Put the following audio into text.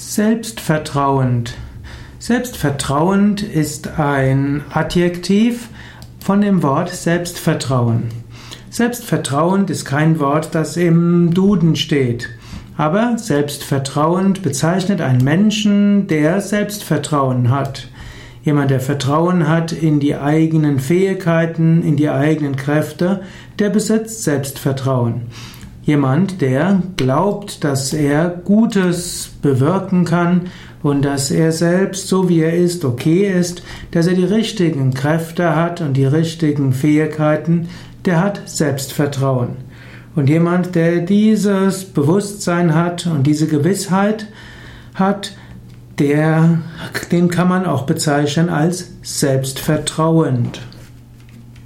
Selbstvertrauend. Selbstvertrauend ist ein Adjektiv von dem Wort Selbstvertrauen. Selbstvertrauend ist kein Wort, das im Duden steht. Aber selbstvertrauend bezeichnet einen Menschen, der Selbstvertrauen hat. Jemand, der Vertrauen hat in die eigenen Fähigkeiten, in die eigenen Kräfte, der besitzt Selbstvertrauen. Jemand, der glaubt, dass er Gutes bewirken kann und dass er selbst, so wie er ist, okay ist, dass er die richtigen Kräfte hat und die richtigen Fähigkeiten, der hat Selbstvertrauen. Und jemand, der dieses Bewusstsein hat und diese Gewissheit hat, der, den kann man auch bezeichnen als selbstvertrauend.